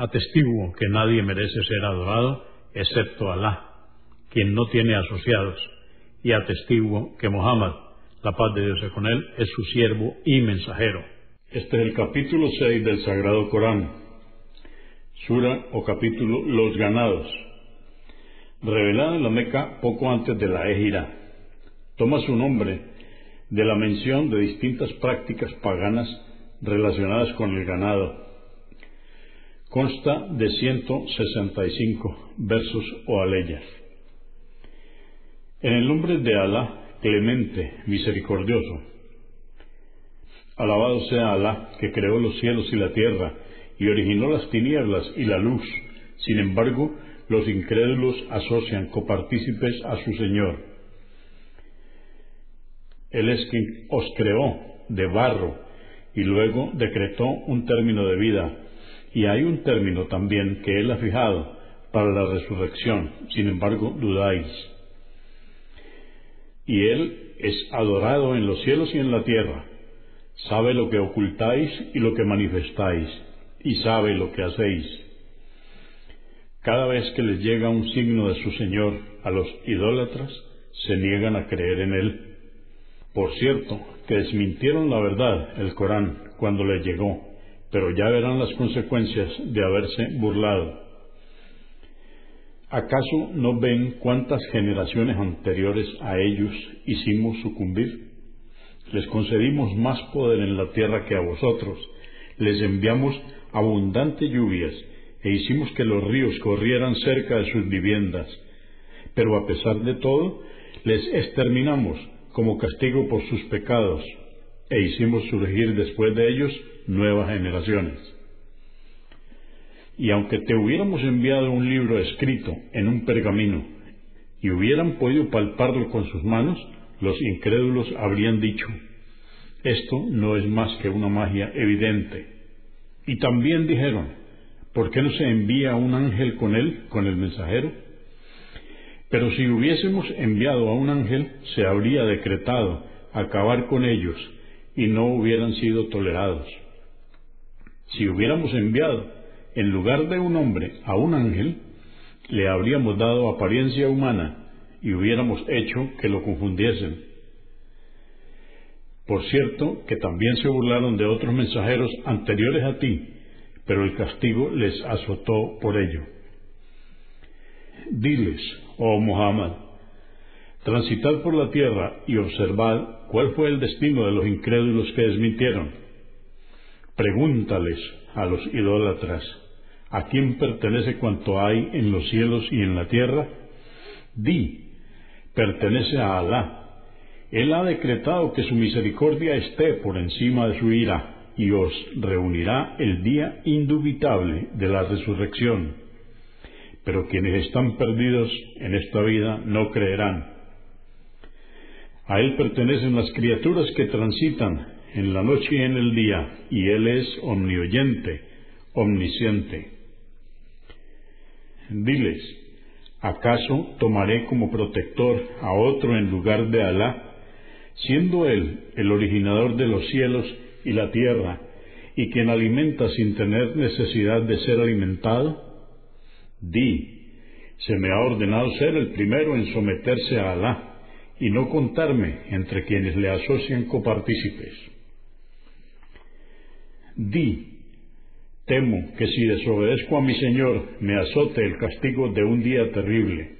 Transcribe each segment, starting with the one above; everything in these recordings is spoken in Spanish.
Atestiguo que nadie merece ser adorado excepto Alá, quien no tiene asociados, y atestiguo que Muhammad, la paz de Dios con él, es su siervo y mensajero. Este es el capítulo 6 del Sagrado Corán, Sura o capítulo Los Ganados, revelada en la Meca poco antes de la Égira. Toma su nombre de la mención de distintas prácticas paganas relacionadas con el ganado Consta de 165 versos o aleyas. En el nombre de Alá, clemente, misericordioso. Alabado sea Alá, que creó los cielos y la tierra, y originó las tinieblas y la luz. Sin embargo, los incrédulos asocian copartícipes a su Señor. Él es quien os creó de barro y luego decretó un término de vida y hay un término también que Él ha fijado para la resurrección, sin embargo dudáis. Y Él es adorado en los cielos y en la tierra, sabe lo que ocultáis y lo que manifestáis, y sabe lo que hacéis. Cada vez que les llega un signo de su Señor a los idólatras, se niegan a creer en Él. Por cierto, que desmintieron la verdad, el Corán, cuando les llegó pero ya verán las consecuencias de haberse burlado. ¿Acaso no ven cuántas generaciones anteriores a ellos hicimos sucumbir? Les concedimos más poder en la tierra que a vosotros, les enviamos abundantes lluvias e hicimos que los ríos corrieran cerca de sus viviendas. Pero a pesar de todo, les exterminamos como castigo por sus pecados e hicimos surgir después de ellos nuevas generaciones. Y aunque te hubiéramos enviado un libro escrito en un pergamino y hubieran podido palparlo con sus manos, los incrédulos habrían dicho, esto no es más que una magia evidente. Y también dijeron, ¿por qué no se envía un ángel con él, con el mensajero? Pero si hubiésemos enviado a un ángel, se habría decretado acabar con ellos y no hubieran sido tolerados. Si hubiéramos enviado en lugar de un hombre a un ángel, le habríamos dado apariencia humana y hubiéramos hecho que lo confundiesen. Por cierto, que también se burlaron de otros mensajeros anteriores a ti, pero el castigo les azotó por ello. Diles, oh Muhammad, transitad por la tierra y observad cuál fue el destino de los incrédulos que desmintieron Pregúntales a los idólatras, ¿a quién pertenece cuanto hay en los cielos y en la tierra? Di, pertenece a Alá. Él ha decretado que su misericordia esté por encima de su ira y os reunirá el día indubitable de la resurrección. Pero quienes están perdidos en esta vida no creerán. A Él pertenecen las criaturas que transitan en la noche y en el día, y Él es omnioyente, omnisciente. Diles, ¿acaso tomaré como protector a otro en lugar de Alá, siendo Él el originador de los cielos y la tierra, y quien alimenta sin tener necesidad de ser alimentado? Di, se me ha ordenado ser el primero en someterse a Alá y no contarme entre quienes le asocian copartícipes. Di, Temo que si desobedezco a mi Señor me azote el castigo de un día terrible.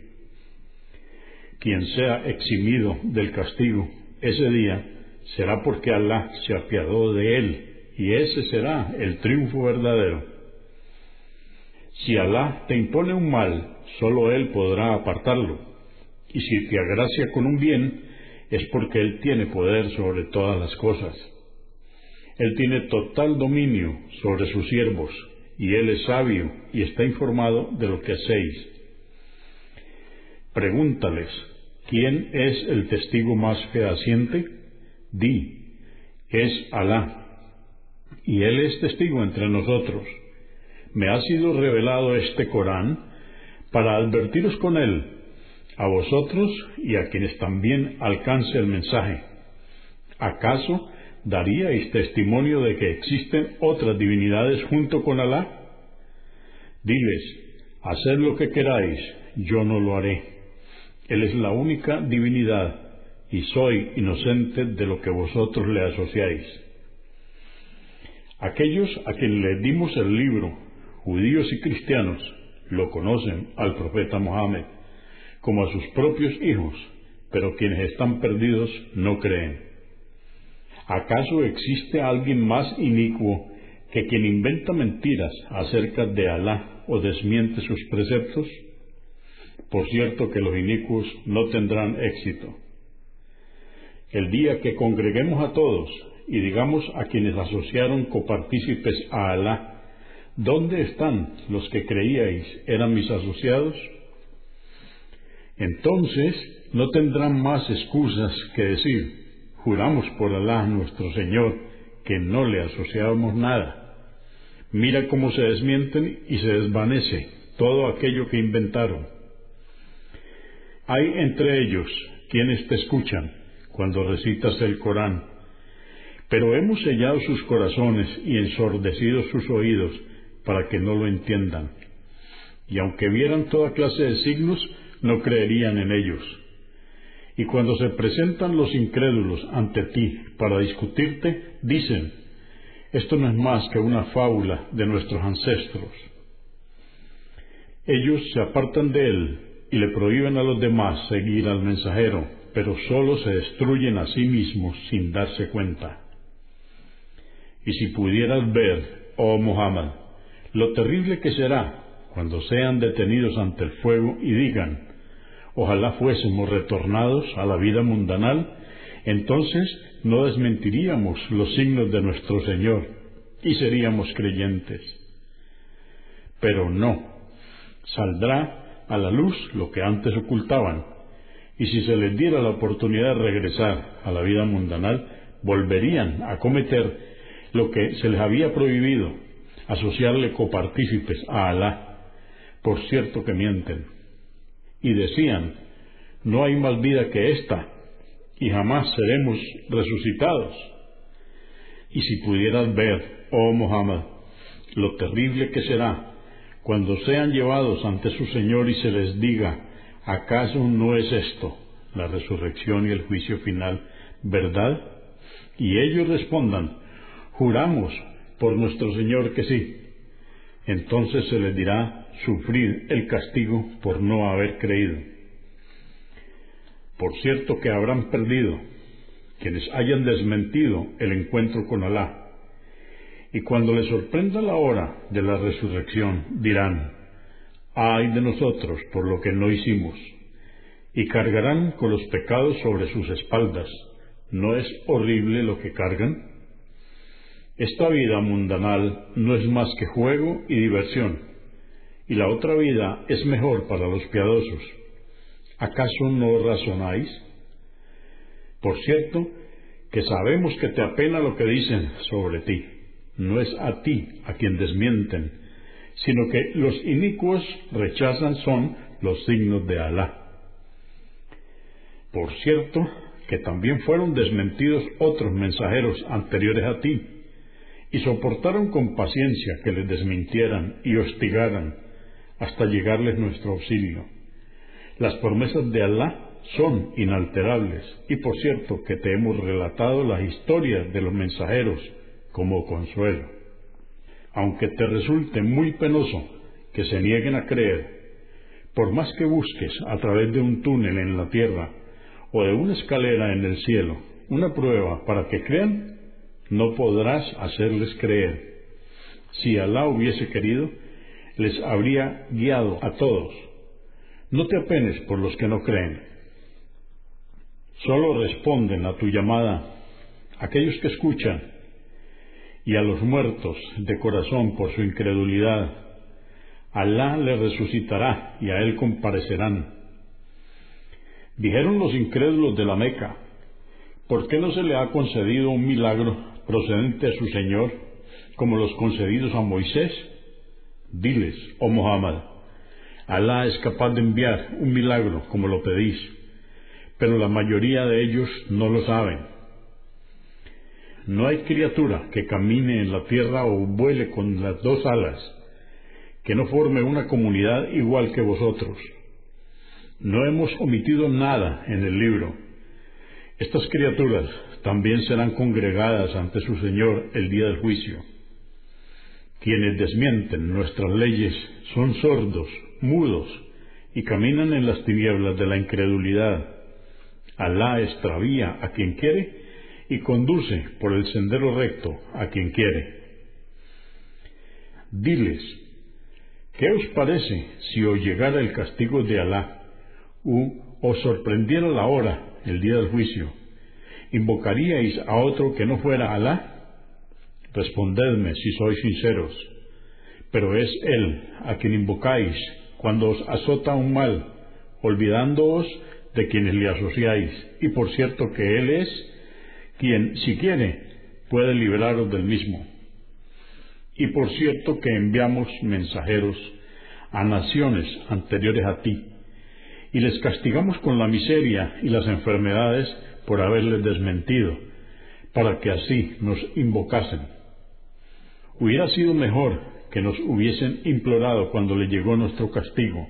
Quien sea eximido del castigo ese día será porque Alá se apiadó de él y ese será el triunfo verdadero. Si Alá te impone un mal, solo Él podrá apartarlo. Y si te agracia con un bien, es porque Él tiene poder sobre todas las cosas. Él tiene total dominio sobre sus siervos, y Él es sabio y está informado de lo que hacéis. Pregúntales, ¿quién es el testigo más fehaciente? Di, es Alá, y Él es testigo entre nosotros. Me ha sido revelado este Corán para advertiros con él, a vosotros y a quienes también alcance el mensaje. ¿Acaso ¿daríais testimonio de que existen otras divinidades junto con Alá? Diles, haced lo que queráis, yo no lo haré. Él es la única divinidad y soy inocente de lo que vosotros le asociáis. Aquellos a quienes le dimos el libro, judíos y cristianos, lo conocen al profeta Mohammed como a sus propios hijos, pero quienes están perdidos no creen. ¿Acaso existe alguien más inicuo que quien inventa mentiras acerca de Alá o desmiente sus preceptos? Por cierto que los inicuos no tendrán éxito. El día que congreguemos a todos y digamos a quienes asociaron copartícipes a Alá, ¿dónde están los que creíais eran mis asociados? Entonces no tendrán más excusas que decir, Juramos por Alá nuestro Señor que no le asociábamos nada. Mira cómo se desmienten y se desvanece todo aquello que inventaron. Hay entre ellos quienes te escuchan cuando recitas el Corán, pero hemos sellado sus corazones y ensordecido sus oídos para que no lo entiendan. Y aunque vieran toda clase de signos, no creerían en ellos y cuando se presentan los incrédulos ante ti para discutirte, dicen, esto no es más que una fábula de nuestros ancestros. Ellos se apartan de él y le prohíben a los demás seguir al mensajero, pero solo se destruyen a sí mismos sin darse cuenta. Y si pudieras ver, oh Muhammad, lo terrible que será cuando sean detenidos ante el fuego y digan, ojalá fuésemos retornados a la vida mundanal, entonces no desmentiríamos los signos de nuestro Señor y seríamos creyentes. Pero no, saldrá a la luz lo que antes ocultaban, y si se les diera la oportunidad de regresar a la vida mundanal, volverían a cometer lo que se les había prohibido, asociarle copartícipes a Alá. Por cierto que mienten y decían, no hay más vida que esta, y jamás seremos resucitados. Y si pudieras ver, oh Muhammad, lo terrible que será cuando sean llevados ante su Señor y se les diga, ¿acaso no es esto, la resurrección y el juicio final, verdad? Y ellos respondan, juramos por nuestro Señor que sí. Entonces se les dirá, sufrir el castigo por no haber creído. Por cierto que habrán perdido quienes hayan desmentido el encuentro con Alá. Y cuando les sorprenda la hora de la resurrección, dirán, ay de nosotros por lo que no hicimos, y cargarán con los pecados sobre sus espaldas. ¿No es horrible lo que cargan? Esta vida mundanal no es más que juego y diversión y la otra vida es mejor para los piadosos. ¿Acaso no razonáis? Por cierto, que sabemos que te apena lo que dicen sobre ti. No es a ti a quien desmienten, sino que los inicuos rechazan son los signos de Alá. Por cierto, que también fueron desmentidos otros mensajeros anteriores a ti, y soportaron con paciencia que les desmintieran y hostigaran, hasta llegarles nuestro auxilio. Las promesas de Alá son inalterables y por cierto que te hemos relatado las historias de los mensajeros como consuelo. aunque te resulte muy penoso que se nieguen a creer, por más que busques a través de un túnel en la tierra o de una escalera en el cielo una prueba para que crean, no podrás hacerles creer. Si Alá hubiese querido, les habría guiado a todos. No te apenes por los que no creen. Solo responden a tu llamada aquellos que escuchan y a los muertos de corazón por su incredulidad. Alá le resucitará y a él comparecerán. Dijeron los incrédulos de la Meca, ¿por qué no se le ha concedido un milagro procedente a su Señor como los concedidos a Moisés? Diles, oh Muhammad, Alá es capaz de enviar un milagro como lo pedís, pero la mayoría de ellos no lo saben. No hay criatura que camine en la tierra o vuele con las dos alas, que no forme una comunidad igual que vosotros. No hemos omitido nada en el libro. Estas criaturas también serán congregadas ante su Señor el día del juicio. Quienes desmienten nuestras leyes son sordos, mudos, y caminan en las tinieblas de la incredulidad. Alá extravía a quien quiere y conduce por el sendero recto a quien quiere. Diles, ¿qué os parece si os llegara el castigo de Alá, u os sorprendiera la hora, el día del juicio? ¿Invocaríais a otro que no fuera Alá? Respondedme si sois sinceros. Pero es Él a quien invocáis cuando os azota un mal, olvidándoos de quienes le asociáis. Y por cierto que Él es quien, si quiere, puede liberaros del mismo. Y por cierto que enviamos mensajeros a naciones anteriores a ti, y les castigamos con la miseria y las enfermedades por haberles desmentido, para que así nos invocasen. Hubiera sido mejor que nos hubiesen implorado cuando le llegó nuestro castigo,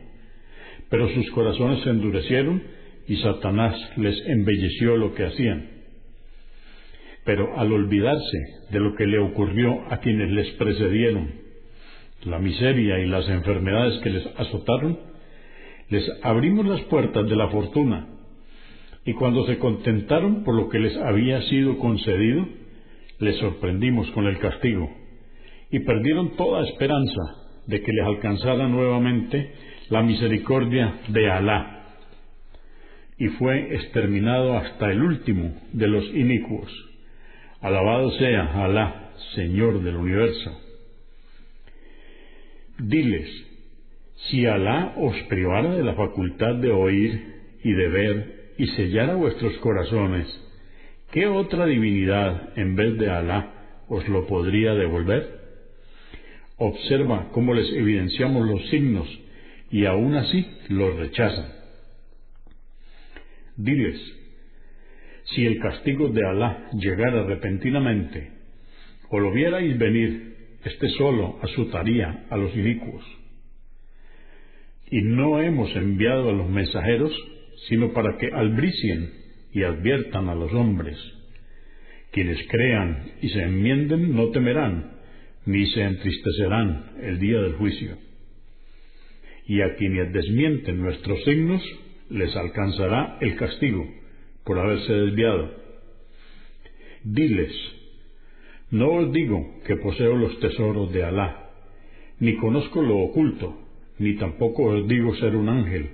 pero sus corazones se endurecieron y Satanás les embelleció lo que hacían. Pero al olvidarse de lo que le ocurrió a quienes les precedieron, la miseria y las enfermedades que les azotaron, les abrimos las puertas de la fortuna, y cuando se contentaron por lo que les había sido concedido, les sorprendimos con el castigo y perdieron toda esperanza de que les alcanzara nuevamente la misericordia de Alá. Y fue exterminado hasta el último de los inicuos. Alabado sea Alá, Señor del universo. Diles, si Alá os privara de la facultad de oír y de ver y sellara vuestros corazones, ¿qué otra divinidad en vez de Alá os lo podría devolver? Observa cómo les evidenciamos los signos y aún así los rechazan. Diles, si el castigo de Alá llegara repentinamente, o lo vierais venir, este solo asustaría a los inicuos. Y no hemos enviado a los mensajeros, sino para que albricien y adviertan a los hombres. Quienes crean y se enmienden no temerán, ni se entristecerán el día del juicio. Y a quienes desmienten nuestros signos, les alcanzará el castigo por haberse desviado. Diles, no os digo que poseo los tesoros de Alá, ni conozco lo oculto, ni tampoco os digo ser un ángel,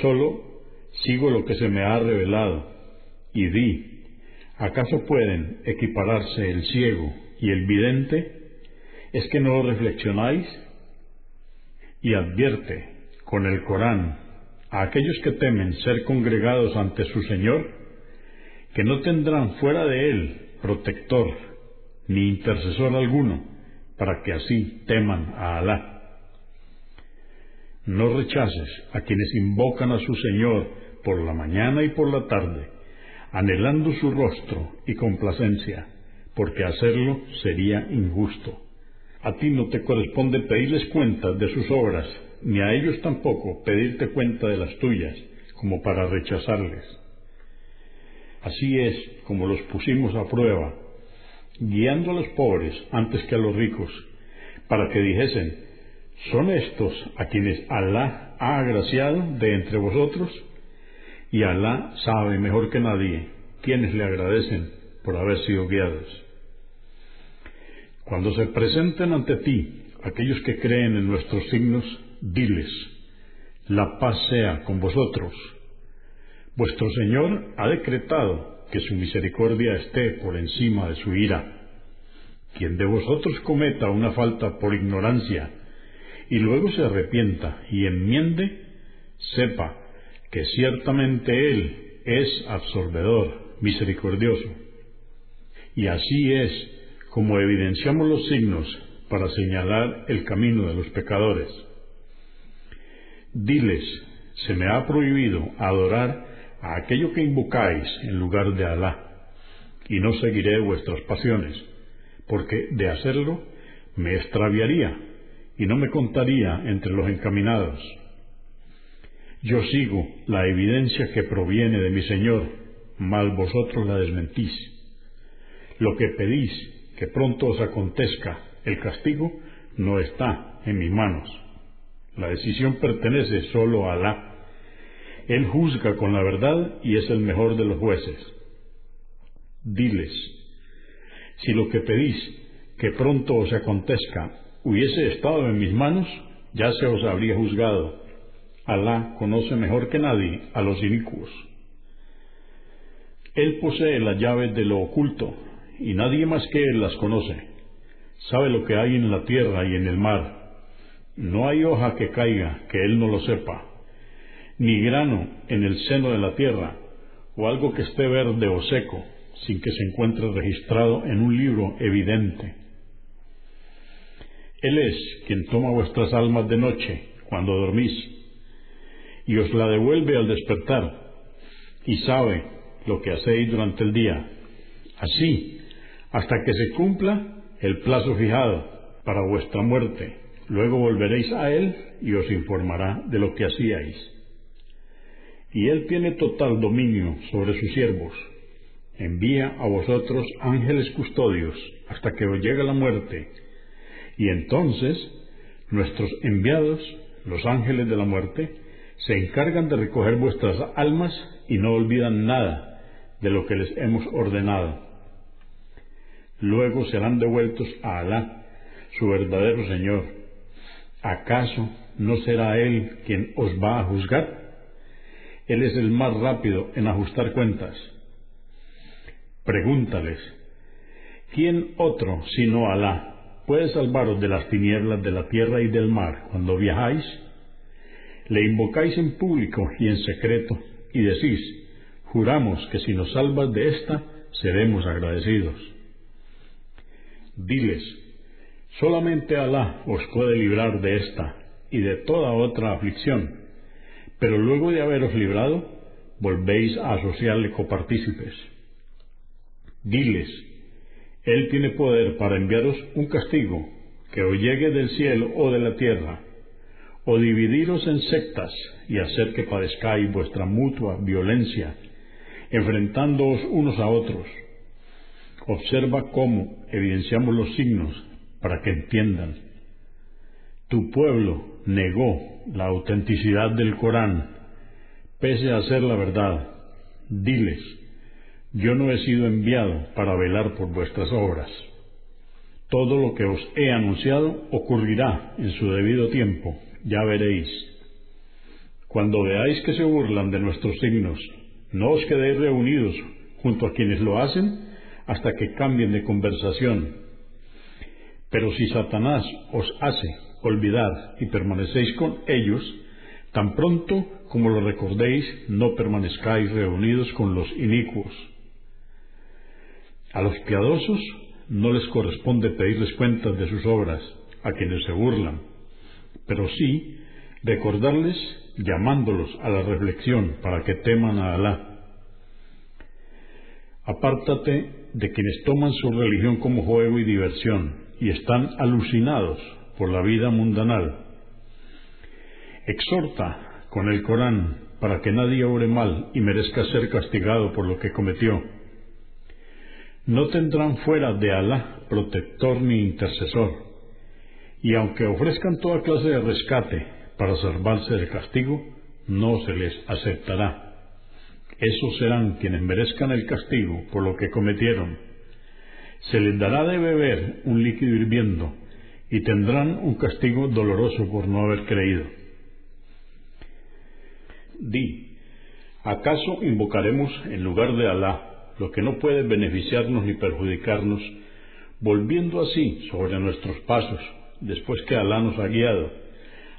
solo sigo lo que se me ha revelado, y di, ¿acaso pueden equipararse el ciego y el vidente? ¿Es que no reflexionáis? Y advierte con el Corán a aquellos que temen ser congregados ante su Señor, que no tendrán fuera de Él protector ni intercesor alguno, para que así teman a Alá. No rechaces a quienes invocan a su Señor por la mañana y por la tarde, anhelando su rostro y complacencia, porque hacerlo sería injusto. A ti no te corresponde pedirles cuentas de sus obras, ni a ellos tampoco pedirte cuenta de las tuyas, como para rechazarles. Así es como los pusimos a prueba, guiando a los pobres antes que a los ricos, para que dijesen, ¿son estos a quienes Alá ha agraciado de entre vosotros? Y Alá sabe mejor que nadie quienes le agradecen por haber sido guiados. Cuando se presenten ante ti aquellos que creen en nuestros signos, diles, la paz sea con vosotros. Vuestro Señor ha decretado que su misericordia esté por encima de su ira. Quien de vosotros cometa una falta por ignorancia y luego se arrepienta y enmiende, sepa que ciertamente Él es absorbedor, misericordioso. Y así es como evidenciamos los signos para señalar el camino de los pecadores. Diles, se me ha prohibido adorar a aquello que invocáis en lugar de Alá, y no seguiré vuestras pasiones, porque de hacerlo me extraviaría y no me contaría entre los encaminados. Yo sigo la evidencia que proviene de mi Señor, mal vosotros la desmentís. Lo que pedís que pronto os acontezca el castigo no está en mis manos. La decisión pertenece solo a Alá. Él juzga con la verdad y es el mejor de los jueces. Diles, si lo que pedís que pronto os acontezca hubiese estado en mis manos, ya se os habría juzgado. Alá conoce mejor que nadie a los inicuos. Él posee las llaves de lo oculto y nadie más que Él las conoce. Sabe lo que hay en la tierra y en el mar. No hay hoja que caiga que Él no lo sepa, ni grano en el seno de la tierra, o algo que esté verde o seco, sin que se encuentre registrado en un libro evidente. Él es quien toma vuestras almas de noche, cuando dormís, y os la devuelve al despertar, y sabe lo que hacéis durante el día. Así, hasta que se cumpla el plazo fijado para vuestra muerte. Luego volveréis a Él y os informará de lo que hacíais. Y Él tiene total dominio sobre sus siervos. Envía a vosotros ángeles custodios hasta que os llegue la muerte. Y entonces nuestros enviados, los ángeles de la muerte, se encargan de recoger vuestras almas y no olvidan nada de lo que les hemos ordenado luego serán devueltos a Alá, su verdadero Señor. ¿Acaso no será Él quien os va a juzgar? Él es el más rápido en ajustar cuentas. Pregúntales, ¿quién otro sino Alá puede salvaros de las tinieblas de la tierra y del mar cuando viajáis? Le invocáis en público y en secreto y decís, juramos que si nos salvas de esta, seremos agradecidos. Diles, solamente Alá os puede librar de esta y de toda otra aflicción, pero luego de haberos librado, volvéis a asociarle copartícipes. Diles, Él tiene poder para enviaros un castigo que os llegue del cielo o de la tierra, o dividiros en sectas y hacer que padezcáis vuestra mutua violencia, enfrentándoos unos a otros Observa cómo evidenciamos los signos para que entiendan. Tu pueblo negó la autenticidad del Corán, pese a ser la verdad. Diles, yo no he sido enviado para velar por vuestras obras. Todo lo que os he anunciado ocurrirá en su debido tiempo, ya veréis. Cuando veáis que se burlan de nuestros signos, no os quedéis reunidos junto a quienes lo hacen hasta que cambien de conversación. Pero si Satanás os hace olvidar y permanecéis con ellos, tan pronto como lo recordéis, no permanezcáis reunidos con los inicuos. A los piadosos no les corresponde pedirles cuentas de sus obras, a quienes se burlan, pero sí recordarles llamándolos a la reflexión para que teman a Alá. Apártate de quienes toman su religión como juego y diversión y están alucinados por la vida mundanal. Exhorta con el Corán para que nadie obre mal y merezca ser castigado por lo que cometió. No tendrán fuera de Alá protector ni intercesor, Y aunque ofrezcan toda clase de rescate para salvarse del castigo, no se les aceptará. Esos serán quienes merezcan el castigo por lo que cometieron. Se les dará de beber un líquido hirviendo y tendrán un castigo doloroso por no haber creído. Di, ¿acaso invocaremos en lugar de Alá lo que no puede beneficiarnos ni perjudicarnos, volviendo así sobre nuestros pasos después que Alá nos ha guiado,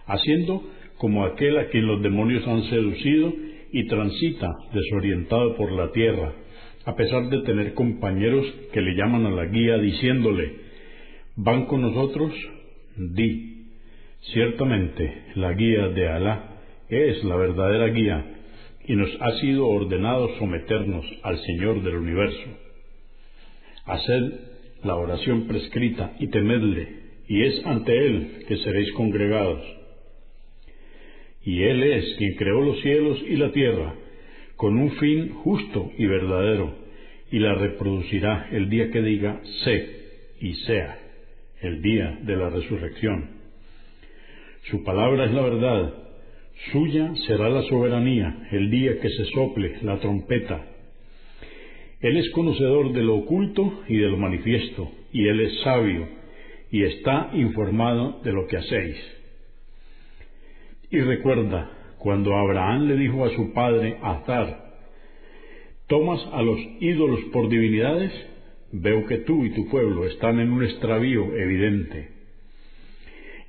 haciendo como aquel a quien los demonios han seducido y transita desorientado por la tierra, a pesar de tener compañeros que le llaman a la guía diciéndole, ¿van con nosotros? Di, ciertamente la guía de Alá es la verdadera guía y nos ha sido ordenado someternos al Señor del universo. Haced la oración prescrita y temedle, y es ante Él que seréis congregados y Él es quien creó los cielos y la tierra con un fin justo y verdadero, y la reproducirá el día que diga sé y sea, el día de la resurrección. Su palabra es la verdad, suya será la soberanía el día que se sople la trompeta. Él es conocedor de lo oculto y de lo manifiesto, y Él es sabio, y está informado de lo que hacéis. Y recuerda cuando Abraham le dijo a su padre Azar, ¿tomas a los ídolos por divinidades? Veo que tú y tu pueblo están en un extravío evidente.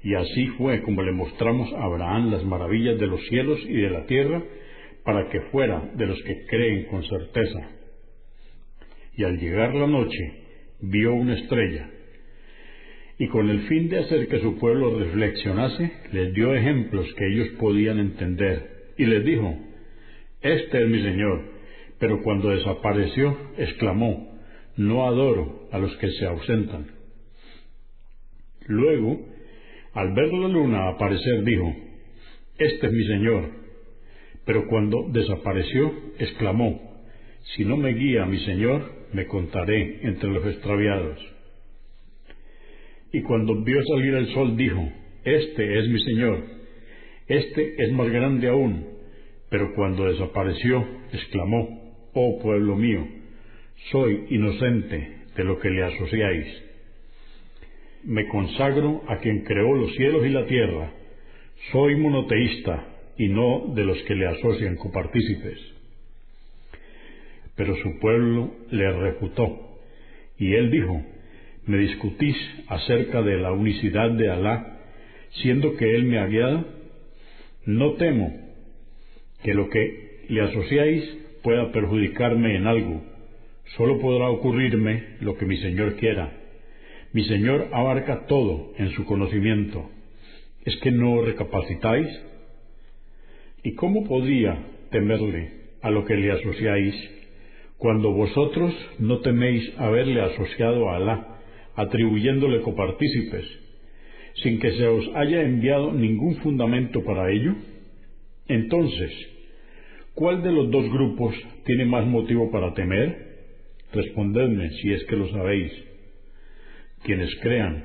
Y así fue como le mostramos a Abraham las maravillas de los cielos y de la tierra, para que fuera de los que creen con certeza. Y al llegar la noche, vio una estrella y con el fin de hacer que su pueblo reflexionase, les dio ejemplos que ellos podían entender, y les dijo, Este es mi Señor, pero cuando desapareció, exclamó, No adoro a los que se ausentan. Luego, al ver la luna aparecer, dijo, Este es mi Señor, pero cuando desapareció, exclamó, Si no me guía mi Señor, me contaré entre los extraviados. Y cuando vio salir el sol dijo, Este es mi Señor, este es más grande aún. Pero cuando desapareció, exclamó, Oh pueblo mío, soy inocente de lo que le asociáis. Me consagro a quien creó los cielos y la tierra. Soy monoteísta y no de los que le asocian copartícipes. Pero su pueblo le refutó, y él dijo, me discutís acerca de la unicidad de Alá, siendo que Él me ha guiado? No temo que lo que le asociáis pueda perjudicarme en algo. Solo podrá ocurrirme lo que mi Señor quiera. Mi Señor abarca todo en su conocimiento. ¿Es que no recapacitáis? ¿Y cómo podría temerle a lo que le asociáis cuando vosotros no teméis haberle asociado a Alá? Atribuyéndole copartícipes, sin que se os haya enviado ningún fundamento para ello? Entonces, ¿cuál de los dos grupos tiene más motivo para temer? Respondedme si es que lo sabéis. Quienes crean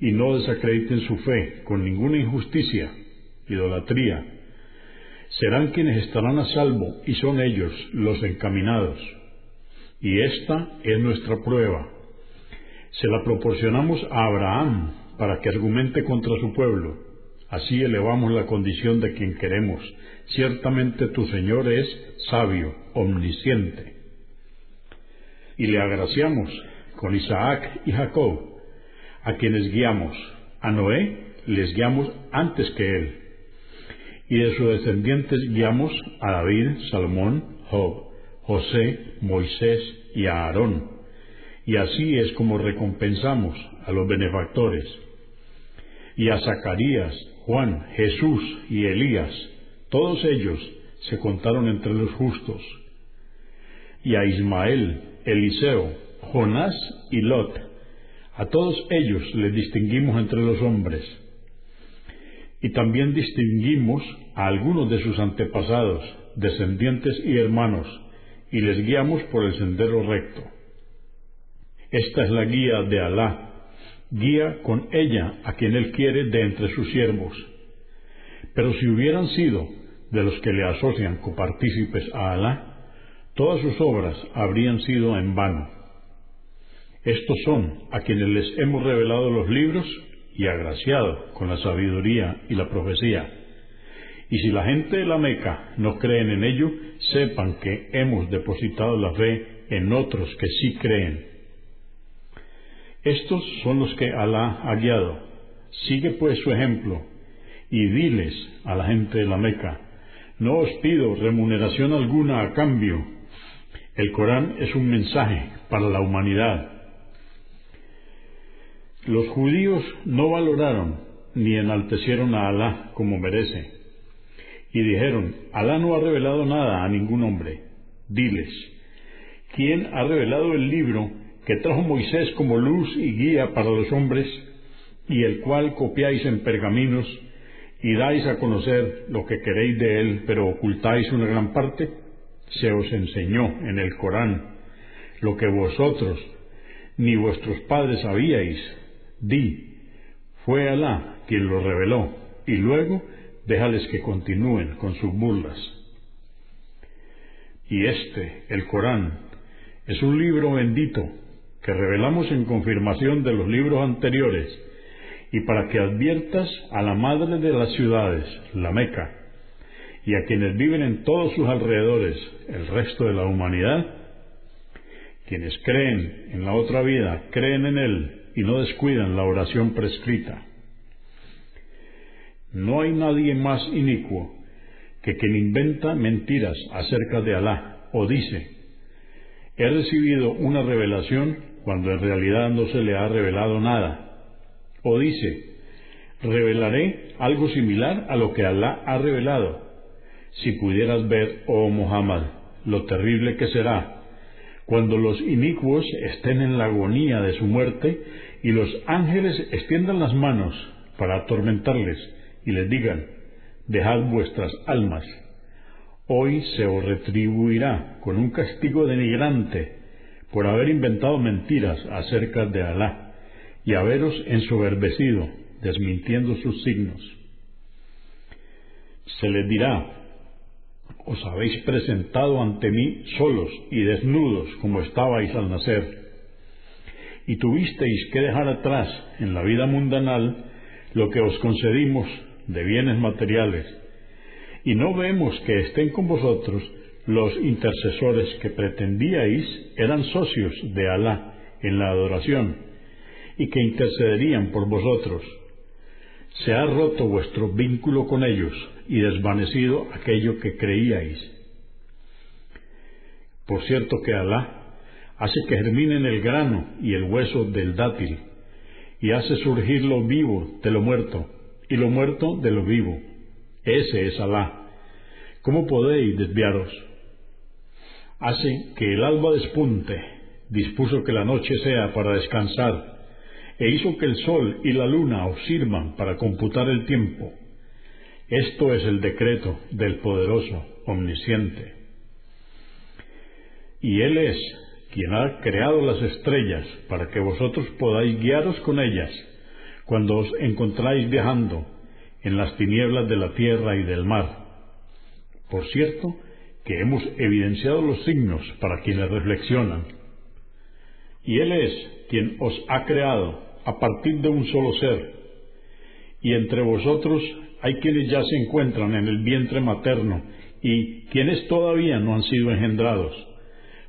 y no desacrediten su fe con ninguna injusticia, idolatría, serán quienes estarán a salvo y son ellos los encaminados. Y esta es nuestra prueba se la proporcionamos a Abraham para que argumente contra su pueblo. Así elevamos la condición de quien queremos. Ciertamente tu Señor es sabio, omnisciente. Y le agraciamos con Isaac y Jacob, a quienes guiamos. A Noé les guiamos antes que él. Y de sus descendientes guiamos a David, Salomón, Job, José, Moisés y a Aarón y así es como recompensamos a los benefactores. Y a Zacarías, Juan, Jesús y Elías, todos ellos se contaron entre los justos. Y a Ismael, Eliseo, Jonás y Lot, a todos ellos les distinguimos entre los hombres. Y también distinguimos a algunos de sus antepasados, descendientes y hermanos, y les guiamos por el sendero recto. Esta es la guía de Alá, guía con ella a quien Él quiere de entre sus siervos. Pero si hubieran sido de los que le asocian copartícipes a Alá, todas sus obras habrían sido en vano. Estos son a quienes les hemos revelado los libros y agraciado con la sabiduría y la profecía. Y si la gente de la Meca no creen en ello, sepan que hemos depositado la fe en otros que sí creen. Estos son los que Alá ha guiado. Sigue pues su ejemplo y diles a la gente de la Meca, no os pido remuneración alguna a cambio. El Corán es un mensaje para la humanidad. Los judíos no valoraron ni enaltecieron a Alá como merece. Y dijeron, Alá no ha revelado nada a ningún hombre. Diles, ¿quién ha revelado el libro que trajo Moisés como luz y guía para los hombres, y el cual copiáis en pergaminos y dais a conocer lo que queréis de él, pero ocultáis una gran parte? Se os enseñó en el Corán lo que vosotros ni vuestros padres sabíais. Di, fue Alá quien lo reveló, y luego déjales que continúen con sus burlas. Y este, el Corán, es un libro bendito que revelamos en confirmación de los libros anteriores y para que adviertas a la madre de las ciudades, la Meca, y a quienes viven en todos sus alrededores, el resto de la humanidad, quienes creen en la otra vida, creen en Él y no descuidan la oración prescrita. No hay nadie más inicuo que quien inventa mentiras acerca de Alá o dice, he recibido una revelación cuando en realidad no se le ha revelado nada o dice, revelaré algo similar a lo que Alá ha revelado. Si pudieras ver, oh Muhammad, lo terrible que será cuando los inicuos estén en la agonía de su muerte y los ángeles extiendan las manos para atormentarles y les digan, dejad vuestras almas. Hoy se os retribuirá con un castigo denigrante por haber inventado mentiras acerca de Alá y haberos ensoberbecido, desmintiendo sus signos. Se les dirá, os habéis presentado ante mí solos y desnudos como estabais al nacer, y tuvisteis que dejar atrás en la vida mundanal lo que os concedimos de bienes materiales, y no vemos que estén con vosotros los intercesores que pretendíais eran socios de Alá en la adoración y que intercederían por vosotros. Se ha roto vuestro vínculo con ellos y desvanecido aquello que creíais. Por cierto que Alá hace que germinen el grano y el hueso del dátil, y hace surgir lo vivo de lo muerto, y lo muerto de lo vivo. Ese es Alá. ¿Cómo podéis desviaros? Hace que el alba despunte, dispuso que la noche sea para descansar, e hizo que el sol y la luna os sirvan para computar el tiempo. Esto es el decreto del poderoso, omnisciente. Y Él es quien ha creado las estrellas para que vosotros podáis guiaros con ellas cuando os encontráis viajando en las tinieblas de la tierra y del mar. Por cierto, que hemos evidenciado los signos para quienes reflexionan. Y Él es quien os ha creado a partir de un solo ser. Y entre vosotros hay quienes ya se encuentran en el vientre materno y quienes todavía no han sido engendrados.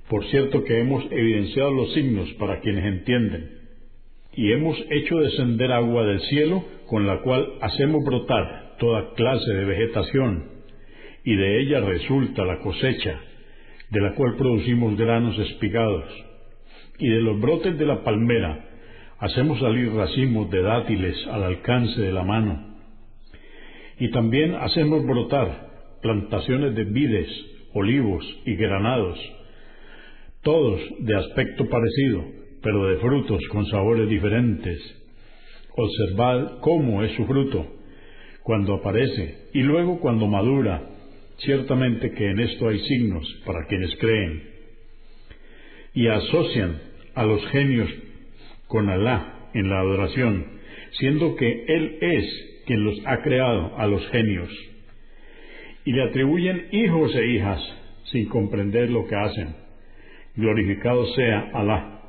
Por cierto que hemos evidenciado los signos para quienes entienden. Y hemos hecho descender agua del cielo con la cual hacemos brotar toda clase de vegetación. Y de ella resulta la cosecha, de la cual producimos granos espigados. Y de los brotes de la palmera hacemos salir racimos de dátiles al alcance de la mano. Y también hacemos brotar plantaciones de vides, olivos y granados, todos de aspecto parecido, pero de frutos con sabores diferentes. Observad cómo es su fruto cuando aparece y luego cuando madura. Ciertamente que en esto hay signos para quienes creen. Y asocian a los genios con Alá en la adoración, siendo que Él es quien los ha creado a los genios. Y le atribuyen hijos e hijas sin comprender lo que hacen. Glorificado sea Alá.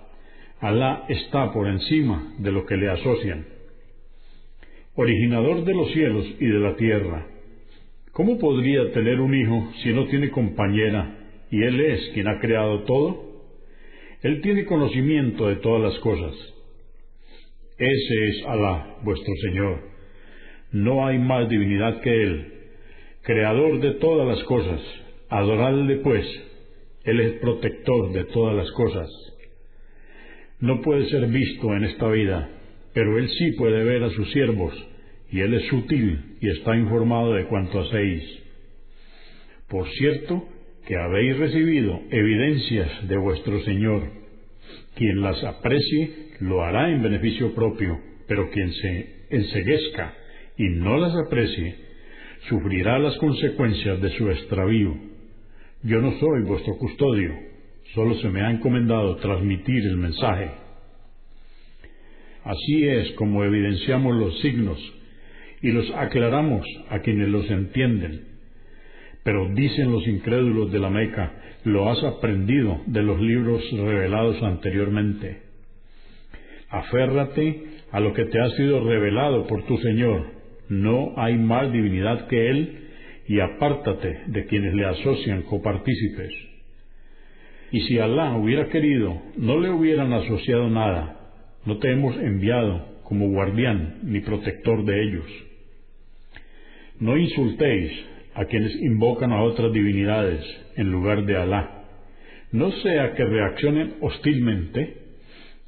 Alá está por encima de lo que le asocian. Originador de los cielos y de la tierra. ¿Cómo podría tener un hijo si no tiene compañera y Él es quien ha creado todo? Él tiene conocimiento de todas las cosas. Ese es Alá, vuestro Señor. No hay más divinidad que Él, creador de todas las cosas. Adoradle pues, Él es protector de todas las cosas. No puede ser visto en esta vida, pero Él sí puede ver a sus siervos, y Él es sutil y está informado de cuanto hacéis. Por cierto, que habéis recibido evidencias de vuestro Señor. Quien las aprecie lo hará en beneficio propio, pero quien se enseguezca y no las aprecie, sufrirá las consecuencias de su extravío. Yo no soy vuestro custodio, solo se me ha encomendado transmitir el mensaje. Así es como evidenciamos los signos y los aclaramos a quienes los entienden pero dicen los incrédulos de la Meca, lo has aprendido de los libros revelados anteriormente. Aférrate a lo que te ha sido revelado por tu Señor. No hay más divinidad que Él y apártate de quienes le asocian copartícipes. Y si Alá hubiera querido, no le hubieran asociado nada. No te hemos enviado como guardián ni protector de ellos. No insultéis a quienes invocan a otras divinidades en lugar de Alá, no sea que reaccionen hostilmente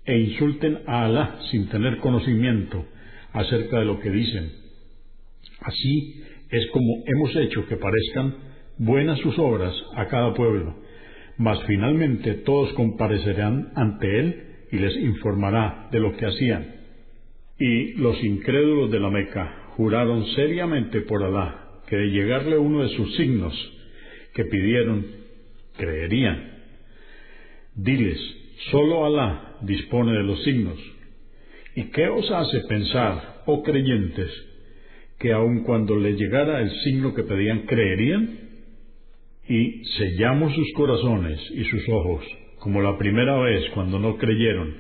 e insulten a Alá sin tener conocimiento acerca de lo que dicen. Así es como hemos hecho que parezcan buenas sus obras a cada pueblo, mas finalmente todos comparecerán ante él y les informará de lo que hacían. Y los incrédulos de la Meca juraron seriamente por Alá que de llegarle uno de sus signos que pidieron, creerían. Diles, solo Alá dispone de los signos. ¿Y qué os hace pensar, oh creyentes, que aun cuando les llegara el signo que pedían, creerían? Y sellamos sus corazones y sus ojos, como la primera vez cuando no creyeron,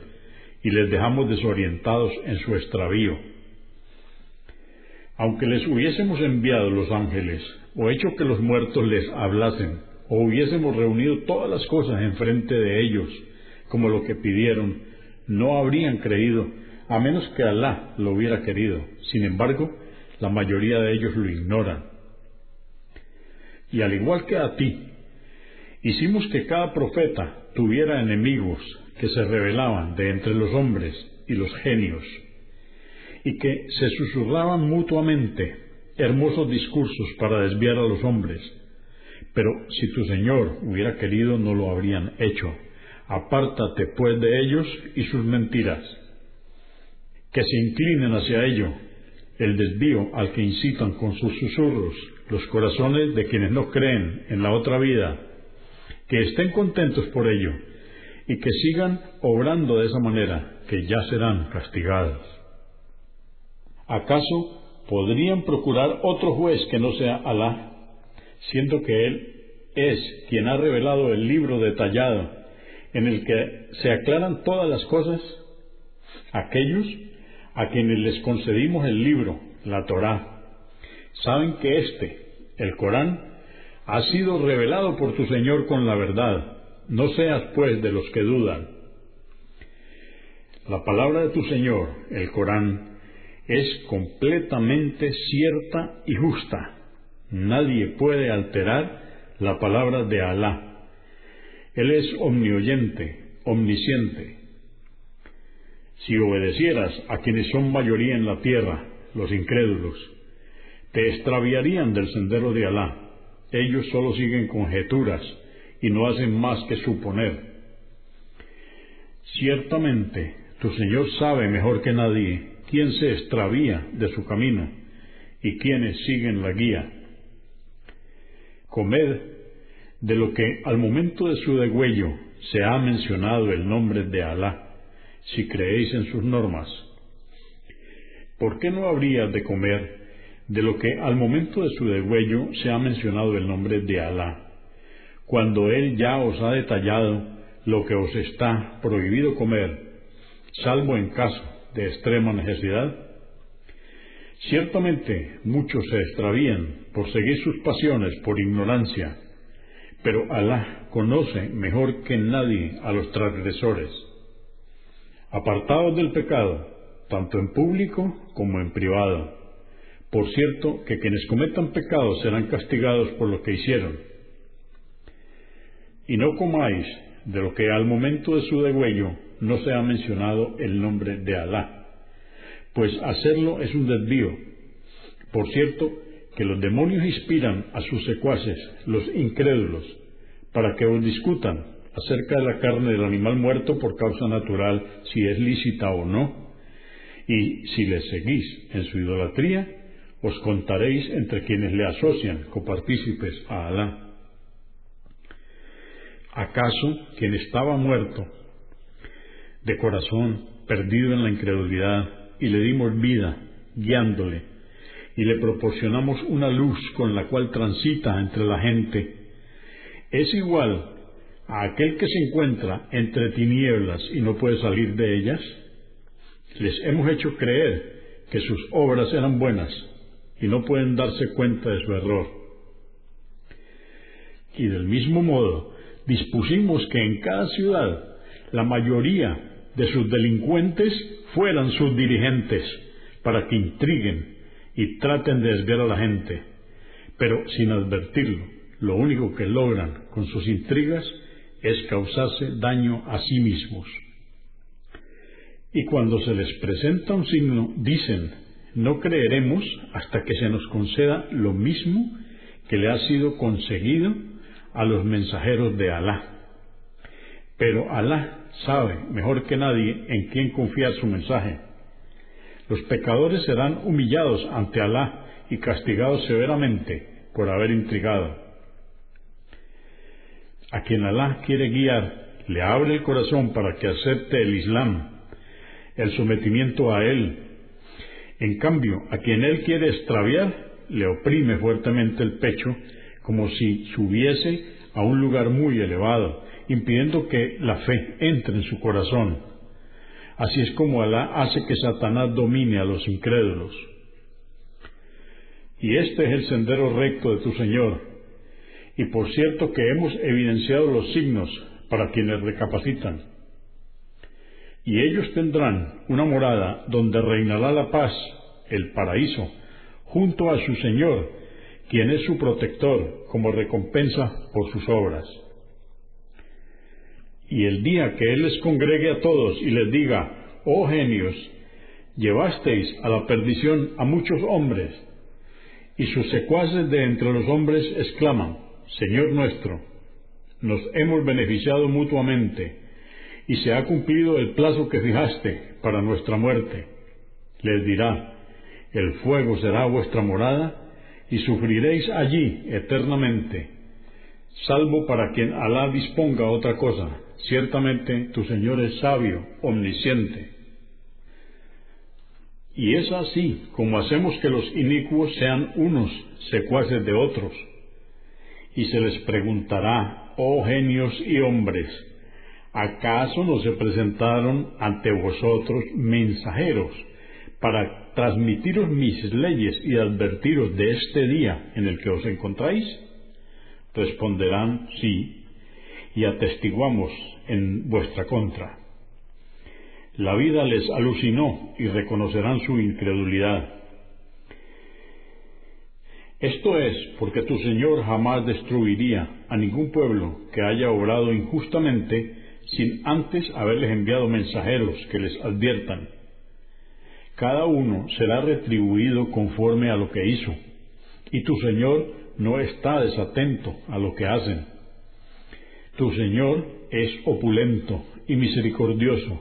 y les dejamos desorientados en su extravío aunque les hubiésemos enviado los ángeles, o hecho que los muertos les hablasen, o hubiésemos reunido todas las cosas enfrente de ellos, como lo que pidieron, no habrían creído, a menos que Alá lo hubiera querido. Sin embargo, la mayoría de ellos lo ignoran. Y al igual que a ti, hicimos que cada profeta tuviera enemigos que se rebelaban de entre los hombres y los genios y que se susurraban mutuamente hermosos discursos para desviar a los hombres. Pero si tu Señor hubiera querido, no lo habrían hecho. Apártate pues de ellos y sus mentiras. Que se inclinen hacia ello, el desvío al que incitan con sus susurros los corazones de quienes no creen en la otra vida, que estén contentos por ello y que sigan obrando de esa manera, que ya serán castigados. ¿Acaso podrían procurar otro juez que no sea Alá, siendo que Él es quien ha revelado el libro detallado en el que se aclaran todas las cosas? Aquellos a quienes les concedimos el libro, la Torá, saben que éste, el Corán, ha sido revelado por tu Señor con la verdad. No seas pues de los que dudan. La palabra de tu Señor, el Corán, es completamente cierta y justa. Nadie puede alterar la palabra de Alá. Él es omnioyente, omnisciente. Si obedecieras a quienes son mayoría en la tierra, los incrédulos, te extraviarían del sendero de Alá. Ellos solo siguen conjeturas y no hacen más que suponer. Ciertamente, tu Señor sabe mejor que nadie quién se extravía de su camino y quiénes siguen la guía. Comed de lo que al momento de su degüello se ha mencionado el nombre de Alá, si creéis en sus normas. ¿Por qué no habría de comer de lo que al momento de su degüello se ha mencionado el nombre de Alá, cuando Él ya os ha detallado lo que os está prohibido comer, salvo en caso de extrema necesidad? Ciertamente muchos se extravían por seguir sus pasiones por ignorancia, pero Alá conoce mejor que nadie a los transgresores. Apartados del pecado, tanto en público como en privado. Por cierto, que quienes cometan pecados serán castigados por lo que hicieron. Y no comáis de lo que al momento de su degüello no se ha mencionado el nombre de Alá, pues hacerlo es un desvío. Por cierto, que los demonios inspiran a sus secuaces, los incrédulos, para que os discutan acerca de la carne del animal muerto por causa natural, si es lícita o no, y si le seguís en su idolatría, os contaréis entre quienes le asocian copartícipes a Alá. ¿Acaso quien estaba muerto, de corazón, perdido en la incredulidad, y le dimos vida, guiándole, y le proporcionamos una luz con la cual transita entre la gente, es igual a aquel que se encuentra entre tinieblas y no puede salir de ellas? Les hemos hecho creer que sus obras eran buenas y no pueden darse cuenta de su error. Y del mismo modo, dispusimos que en cada ciudad la mayoría de sus delincuentes fueran sus dirigentes, para que intriguen y traten de desviar a la gente, pero sin advertirlo. Lo único que logran con sus intrigas es causarse daño a sí mismos. Y cuando se les presenta un signo, dicen, no creeremos hasta que se nos conceda lo mismo que le ha sido conseguido a los mensajeros de Alá. Pero Alá sabe mejor que nadie en quién confiar su mensaje. Los pecadores serán humillados ante Alá y castigados severamente por haber intrigado. A quien Alá quiere guiar, le abre el corazón para que acepte el Islam, el sometimiento a Él. En cambio, a quien Él quiere extraviar, le oprime fuertemente el pecho como si subiese a un lugar muy elevado, impidiendo que la fe entre en su corazón. Así es como Alá hace que Satanás domine a los incrédulos. Y este es el sendero recto de tu Señor, y por cierto que hemos evidenciado los signos para quienes recapacitan. Y ellos tendrán una morada donde reinará la paz, el paraíso, junto a su Señor, quien es su protector, como recompensa por sus obras. Y el día que Él les congregue a todos y les diga, oh genios, llevasteis a la perdición a muchos hombres, y sus secuaces de entre los hombres exclaman, Señor nuestro, nos hemos beneficiado mutuamente y se ha cumplido el plazo que fijaste para nuestra muerte. Les dirá, el fuego será vuestra morada y sufriréis allí eternamente, salvo para quien Alá disponga otra cosa. Ciertamente tu Señor es sabio, omnisciente. Y es así como hacemos que los inicuos sean unos secuaces de otros y se les preguntará, oh genios y hombres, ¿acaso no se presentaron ante vosotros mensajeros para transmitiros mis leyes y advertiros de este día en el que os encontráis? Responderán, sí, y atestiguamos en vuestra contra. La vida les alucinó y reconocerán su incredulidad. Esto es porque tu Señor jamás destruiría a ningún pueblo que haya obrado injustamente sin antes haberles enviado mensajeros que les adviertan. Cada uno será retribuido conforme a lo que hizo, y tu Señor no está desatento a lo que hacen. Tu Señor es opulento y misericordioso.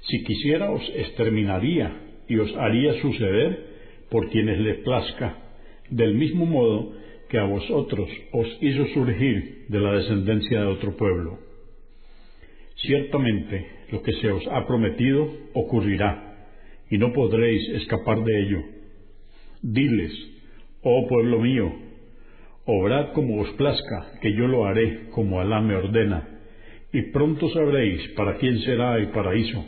Si quisiera os exterminaría y os haría suceder por quienes le plazca del mismo modo que a vosotros os hizo surgir de la descendencia de otro pueblo. Ciertamente, lo que se os ha prometido ocurrirá, y no podréis escapar de ello. Diles, oh pueblo mío, obrad como os plazca, que yo lo haré como Alá me ordena, y pronto sabréis para quién será el paraíso.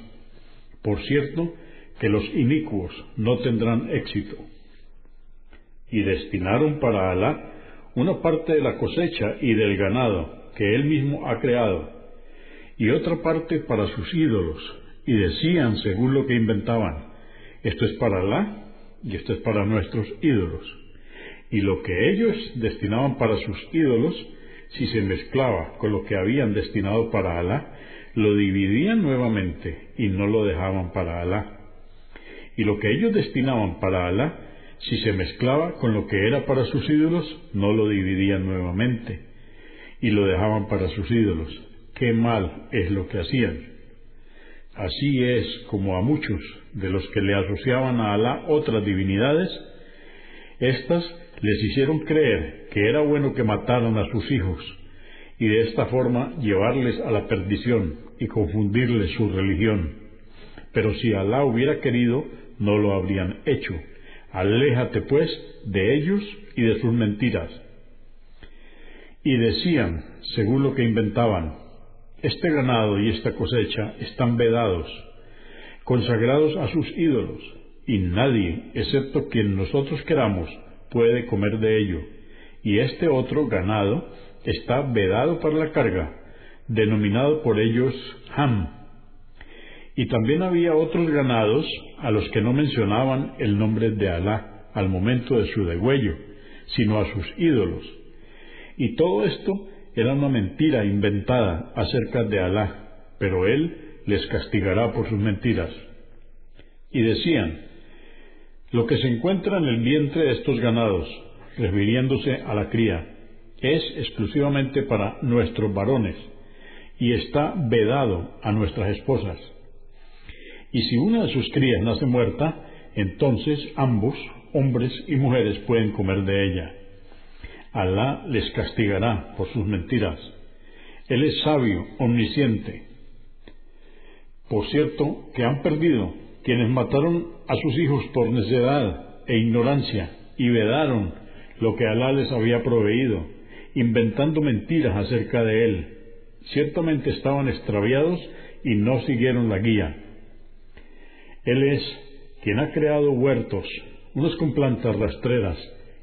Por cierto, que los inicuos no tendrán éxito. Y destinaron para Alá una parte de la cosecha y del ganado que él mismo ha creado, y otra parte para sus ídolos, y decían según lo que inventaban, esto es para Alá y esto es para nuestros ídolos. Y lo que ellos destinaban para sus ídolos, si se mezclaba con lo que habían destinado para Alá, lo dividían nuevamente y no lo dejaban para Alá. Y lo que ellos destinaban para Alá, si se mezclaba con lo que era para sus ídolos, no lo dividían nuevamente y lo dejaban para sus ídolos qué mal es lo que hacían. Así es como a muchos de los que le asociaban a Alá otras divinidades, éstas les hicieron creer que era bueno que mataran a sus hijos y de esta forma llevarles a la perdición y confundirles su religión. Pero si Alá hubiera querido, no lo habrían hecho. Aléjate pues de ellos y de sus mentiras. Y decían, según lo que inventaban, este ganado y esta cosecha están vedados, consagrados a sus ídolos, y nadie, excepto quien nosotros queramos, puede comer de ello. Y este otro ganado está vedado para la carga, denominado por ellos Ham. Y también había otros ganados a los que no mencionaban el nombre de Alá al momento de su degüello, sino a sus ídolos. Y todo esto era una mentira inventada acerca de Alá, pero Él les castigará por sus mentiras. Y decían, lo que se encuentra en el vientre de estos ganados, refiriéndose a la cría, es exclusivamente para nuestros varones y está vedado a nuestras esposas. Y si una de sus crías nace muerta, entonces ambos, hombres y mujeres, pueden comer de ella. Alá les castigará por sus mentiras. Él es sabio, omnisciente. Por cierto, que han perdido quienes mataron a sus hijos por necedad e ignorancia y vedaron lo que Alá les había proveído, inventando mentiras acerca de él. Ciertamente estaban extraviados y no siguieron la guía. Él es quien ha creado huertos, unos con plantas rastreras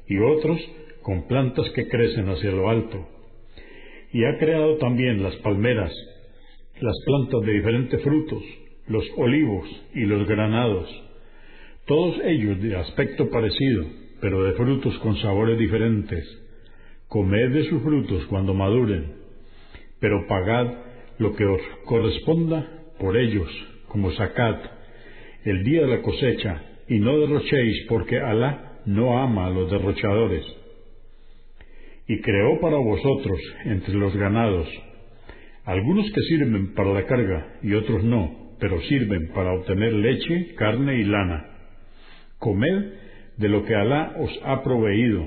y otros con plantas que crecen hacia lo alto. Y ha creado también las palmeras, las plantas de diferentes frutos, los olivos y los granados, todos ellos de aspecto parecido, pero de frutos con sabores diferentes. Comed de sus frutos cuando maduren, pero pagad lo que os corresponda por ellos, como sacad, el día de la cosecha, y no derrochéis, porque Alá no ama a los derrochadores y creó para vosotros entre los ganados algunos que sirven para la carga y otros no, pero sirven para obtener leche, carne y lana. Comed de lo que Alá os ha proveído,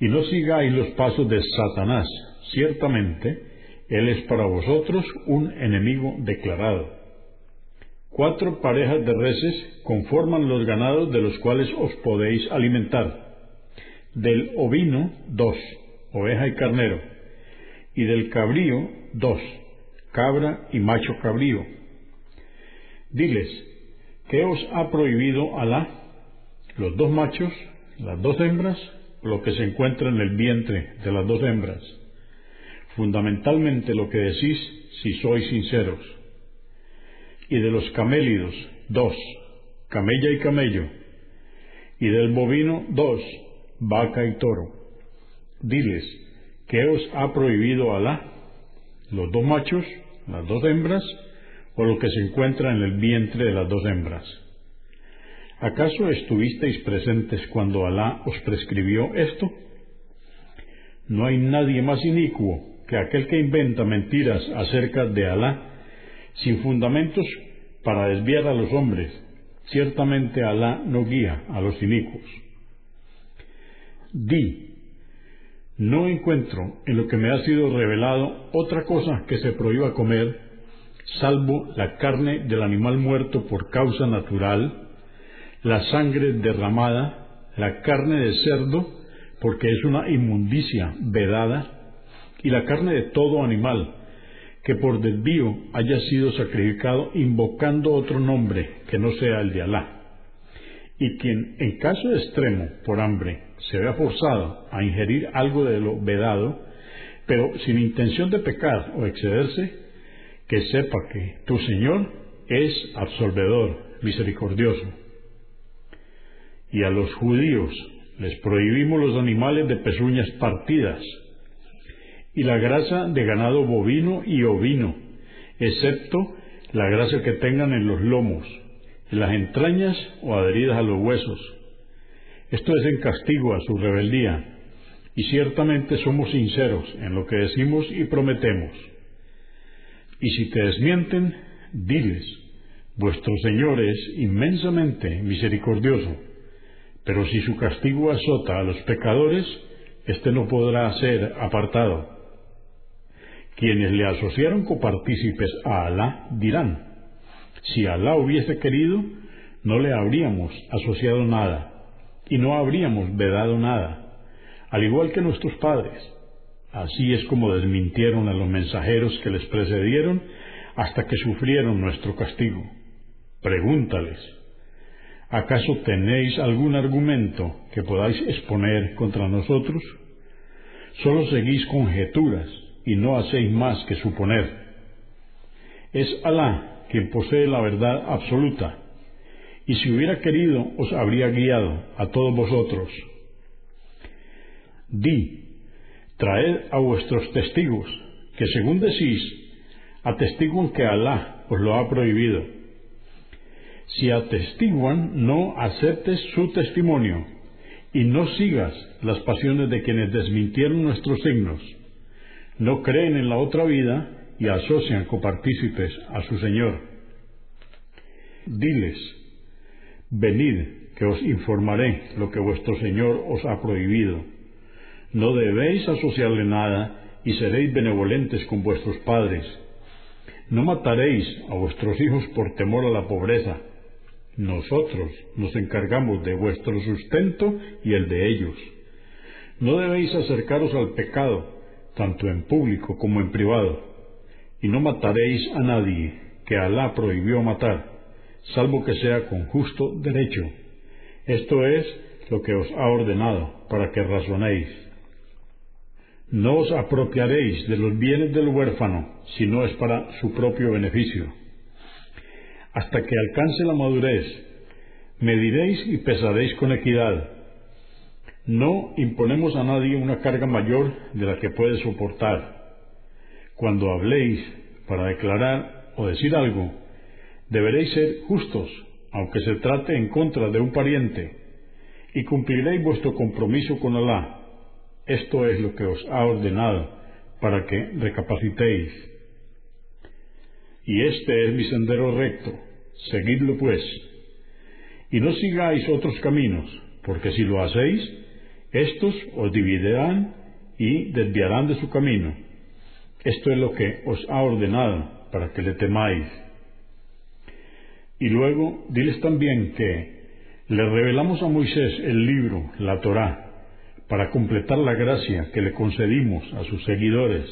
y no sigáis los pasos de Satanás. Ciertamente, Él es para vosotros un enemigo declarado. Cuatro parejas de reses conforman los ganados de los cuales os podéis alimentar. Del ovino, dos oveja y carnero, y del cabrío dos, cabra y macho cabrío. Diles, ¿qué os ha prohibido Alá? ¿Los dos machos, las dos hembras, lo que se encuentra en el vientre de las dos hembras? Fundamentalmente lo que decís si sois sinceros. Y de los camélidos, dos, camella y camello. Y del bovino, dos, vaca y toro diles, ¿qué os ha prohibido Alá? ¿Los dos machos, las dos hembras, o lo que se encuentra en el vientre de las dos hembras? ¿Acaso estuvisteis presentes cuando Alá os prescribió esto? No hay nadie más inicuo que aquel que inventa mentiras acerca de Alá sin fundamentos para desviar a los hombres. Ciertamente Alá no guía a los inicuos. Di, no encuentro en lo que me ha sido revelado otra cosa que se prohíba comer, salvo la carne del animal muerto por causa natural, la sangre derramada, la carne de cerdo, porque es una inmundicia vedada, y la carne de todo animal, que por desvío haya sido sacrificado invocando otro nombre que no sea el de Alá. Y quien, en caso de extremo, por hambre, se vea forzado a ingerir algo de lo vedado, pero sin intención de pecar o excederse, que sepa que tu Señor es absolvedor, misericordioso. Y a los judíos les prohibimos los animales de pezuñas partidas y la grasa de ganado bovino y ovino, excepto la grasa que tengan en los lomos, en las entrañas o adheridas a los huesos. Esto es en castigo a su rebeldía, y ciertamente somos sinceros en lo que decimos y prometemos. Y si te desmienten, diles, vuestro Señor es inmensamente misericordioso, pero si su castigo azota a los pecadores, éste no podrá ser apartado. Quienes le asociaron copartícipes a Alá dirán, si Alá hubiese querido, no le habríamos asociado nada y no habríamos vedado nada, al igual que nuestros padres. Así es como desmintieron a los mensajeros que les precedieron hasta que sufrieron nuestro castigo. Pregúntales, ¿acaso tenéis algún argumento que podáis exponer contra nosotros? Solo seguís conjeturas y no hacéis más que suponer. Es Alá quien posee la verdad absoluta, y si hubiera querido os habría guiado a todos vosotros. Di, traed a vuestros testigos, que según decís, atestiguan que Alá os lo ha prohibido. Si atestiguan, no aceptes su testimonio y no sigas las pasiones de quienes desmintieron nuestros signos no creen en la otra vida y asocian copartícipes a su Señor. Diles, venid, que os informaré lo que vuestro Señor os ha prohibido. No debéis asociarle nada y seréis benevolentes con vuestros padres. No mataréis a vuestros hijos por temor a la pobreza. Nosotros nos encargamos de vuestro sustento y el de ellos. No debéis acercaros al pecado tanto en público como en privado, y no mataréis a nadie que Alá prohibió matar, salvo que sea con justo derecho. Esto es lo que os ha ordenado, para que razonéis. No os apropiaréis de los bienes del huérfano, si no es para su propio beneficio. Hasta que alcance la madurez, mediréis y pesaréis con equidad no imponemos a nadie una carga mayor de la que puede soportar. Cuando habléis para declarar o decir algo, deberéis ser justos, aunque se trate en contra de un pariente, y cumpliréis vuestro compromiso con Alá. Esto es lo que os ha ordenado, para que recapacitéis. Y este es mi sendero recto, seguidlo pues, y no sigáis otros caminos, porque si lo hacéis, estos os dividirán y desviarán de su camino. Esto es lo que os ha ordenado para que le temáis. Y luego diles también que le revelamos a Moisés el libro, la Torá, para completar la gracia que le concedimos a sus seguidores,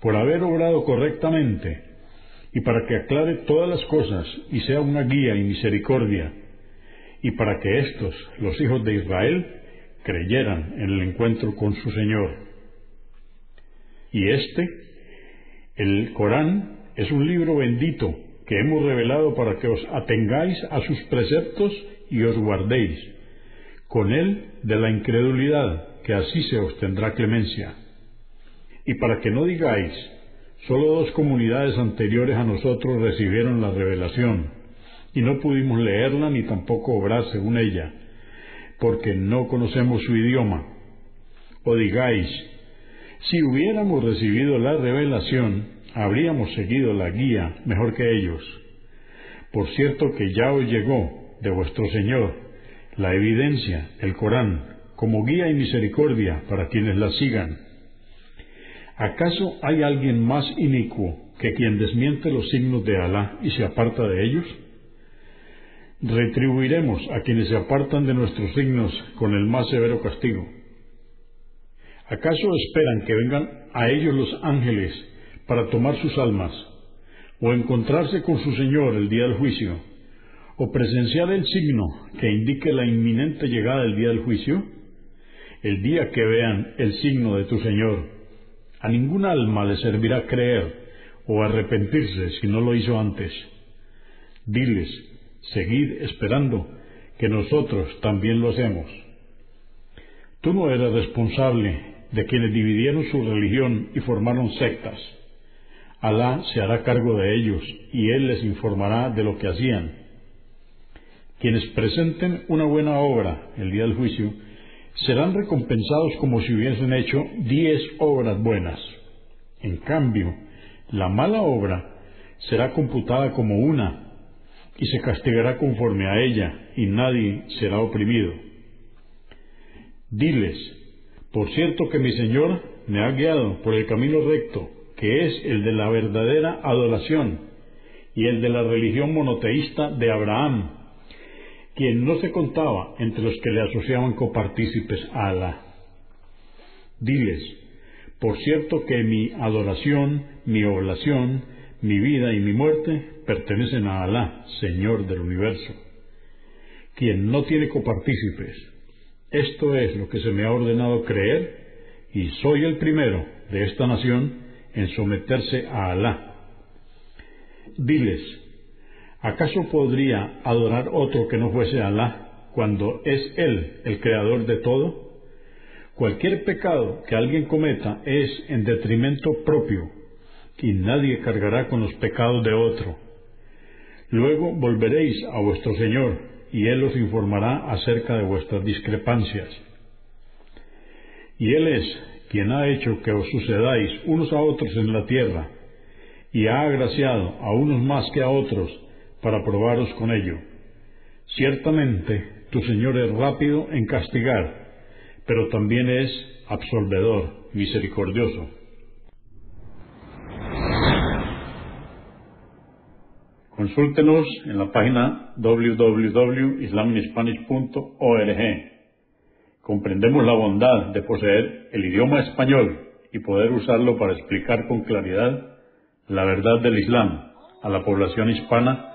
por haber obrado correctamente, y para que aclare todas las cosas y sea una guía y misericordia, y para que éstos, los hijos de Israel, creyeran en el encuentro con su Señor. Y este, el Corán, es un libro bendito que hemos revelado para que os atengáis a sus preceptos y os guardéis, con él de la incredulidad, que así se os tendrá clemencia. Y para que no digáis, solo dos comunidades anteriores a nosotros recibieron la revelación, y no pudimos leerla ni tampoco obrar según ella, porque no conocemos su idioma. O digáis, si hubiéramos recibido la revelación, habríamos seguido la guía mejor que ellos. Por cierto que ya os llegó de vuestro Señor la evidencia, el Corán, como guía y misericordia para quienes la sigan. ¿Acaso hay alguien más inicuo que quien desmiente los signos de Alá y se aparta de ellos? Retribuiremos a quienes se apartan de nuestros signos con el más severo castigo. ¿Acaso esperan que vengan a ellos los ángeles para tomar sus almas, o encontrarse con su Señor el día del juicio, o presenciar el signo que indique la inminente llegada del día del juicio? El día que vean el signo de tu Señor, a ningún alma le servirá creer o arrepentirse si no lo hizo antes. Diles, seguid esperando, que nosotros también lo hacemos. Tú no eres responsable de quienes dividieron su religión y formaron sectas. Alá se hará cargo de ellos y Él les informará de lo que hacían. Quienes presenten una buena obra el día del juicio serán recompensados como si hubiesen hecho diez obras buenas. En cambio, la mala obra será computada como una y se castigará conforme a ella y nadie será oprimido. Diles, por cierto que mi Señor me ha guiado por el camino recto, que es el de la verdadera adoración y el de la religión monoteísta de Abraham, quien no se contaba entre los que le asociaban copartícipes a Alá. Diles, por cierto que mi adoración, mi oblación, mi vida y mi muerte pertenecen a Alá, Señor del universo, quien no tiene copartícipes. Esto es lo que se me ha ordenado creer y soy el primero de esta nación en someterse a Alá. Diles, ¿acaso podría adorar otro que no fuese Alá cuando es Él el creador de todo? Cualquier pecado que alguien cometa es en detrimento propio, y nadie cargará con los pecados de otro. Luego volveréis a vuestro Señor, y Él os informará acerca de vuestras discrepancias. Y Él es quien ha hecho que os sucedáis unos a otros en la tierra, y ha agraciado a unos más que a otros para probaros con ello. Ciertamente tu Señor es rápido en castigar, pero también es absolvedor, misericordioso. Consúltenos en la página www.islaminspanish.org. Comprendemos la bondad de poseer el idioma español y poder usarlo para explicar con claridad la verdad del Islam a la población hispana